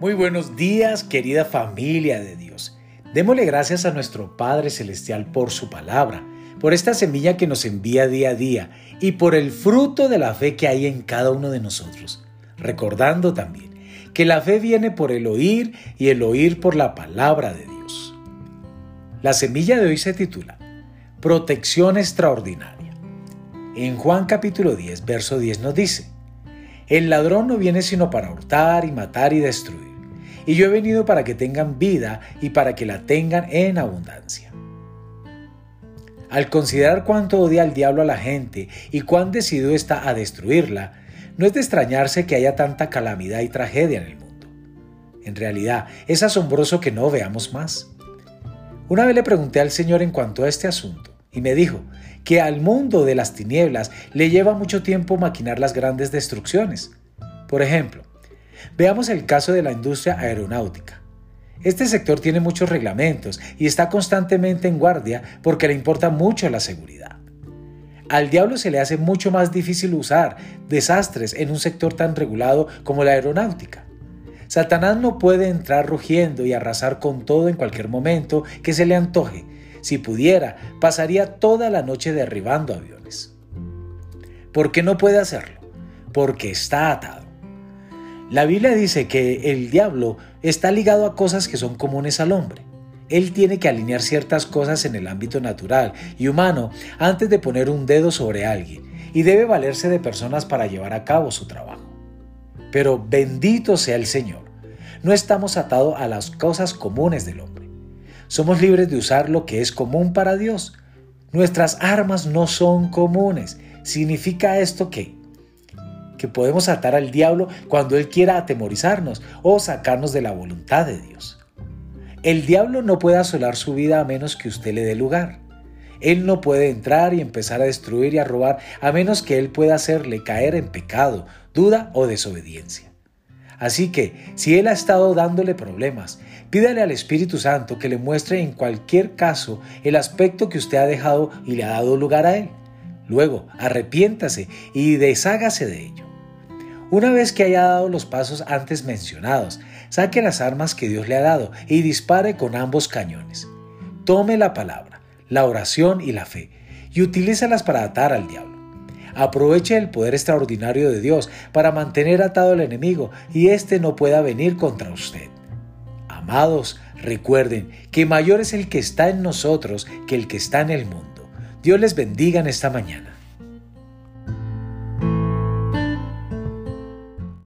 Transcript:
Muy buenos días, querida familia de Dios. Démosle gracias a nuestro Padre Celestial por su palabra, por esta semilla que nos envía día a día y por el fruto de la fe que hay en cada uno de nosotros. Recordando también que la fe viene por el oír y el oír por la palabra de Dios. La semilla de hoy se titula Protección extraordinaria. En Juan capítulo 10, verso 10 nos dice, El ladrón no viene sino para hurtar y matar y destruir y yo he venido para que tengan vida y para que la tengan en abundancia. Al considerar cuánto odia el diablo a la gente y cuán decidido está a destruirla, no es de extrañarse que haya tanta calamidad y tragedia en el mundo. En realidad, es asombroso que no veamos más. Una vez le pregunté al Señor en cuanto a este asunto, y me dijo que al mundo de las tinieblas le lleva mucho tiempo maquinar las grandes destrucciones. Por ejemplo, Veamos el caso de la industria aeronáutica. Este sector tiene muchos reglamentos y está constantemente en guardia porque le importa mucho la seguridad. Al diablo se le hace mucho más difícil usar desastres en un sector tan regulado como la aeronáutica. Satanás no puede entrar rugiendo y arrasar con todo en cualquier momento que se le antoje. Si pudiera, pasaría toda la noche derribando aviones. ¿Por qué no puede hacerlo? Porque está atado. La Biblia dice que el diablo está ligado a cosas que son comunes al hombre. Él tiene que alinear ciertas cosas en el ámbito natural y humano antes de poner un dedo sobre alguien y debe valerse de personas para llevar a cabo su trabajo. Pero bendito sea el Señor. No estamos atados a las cosas comunes del hombre. Somos libres de usar lo que es común para Dios. Nuestras armas no son comunes. ¿Significa esto que que podemos atar al diablo cuando él quiera atemorizarnos o sacarnos de la voluntad de Dios. El diablo no puede asolar su vida a menos que usted le dé lugar. Él no puede entrar y empezar a destruir y a robar a menos que él pueda hacerle caer en pecado, duda o desobediencia. Así que, si Él ha estado dándole problemas, pídale al Espíritu Santo que le muestre en cualquier caso el aspecto que usted ha dejado y le ha dado lugar a Él. Luego, arrepiéntase y deshágase de ello. Una vez que haya dado los pasos antes mencionados, saque las armas que Dios le ha dado y dispare con ambos cañones. Tome la palabra, la oración y la fe y utilízalas para atar al diablo. Aproveche el poder extraordinario de Dios para mantener atado al enemigo y éste no pueda venir contra usted. Amados, recuerden que mayor es el que está en nosotros que el que está en el mundo. Dios les bendiga en esta mañana.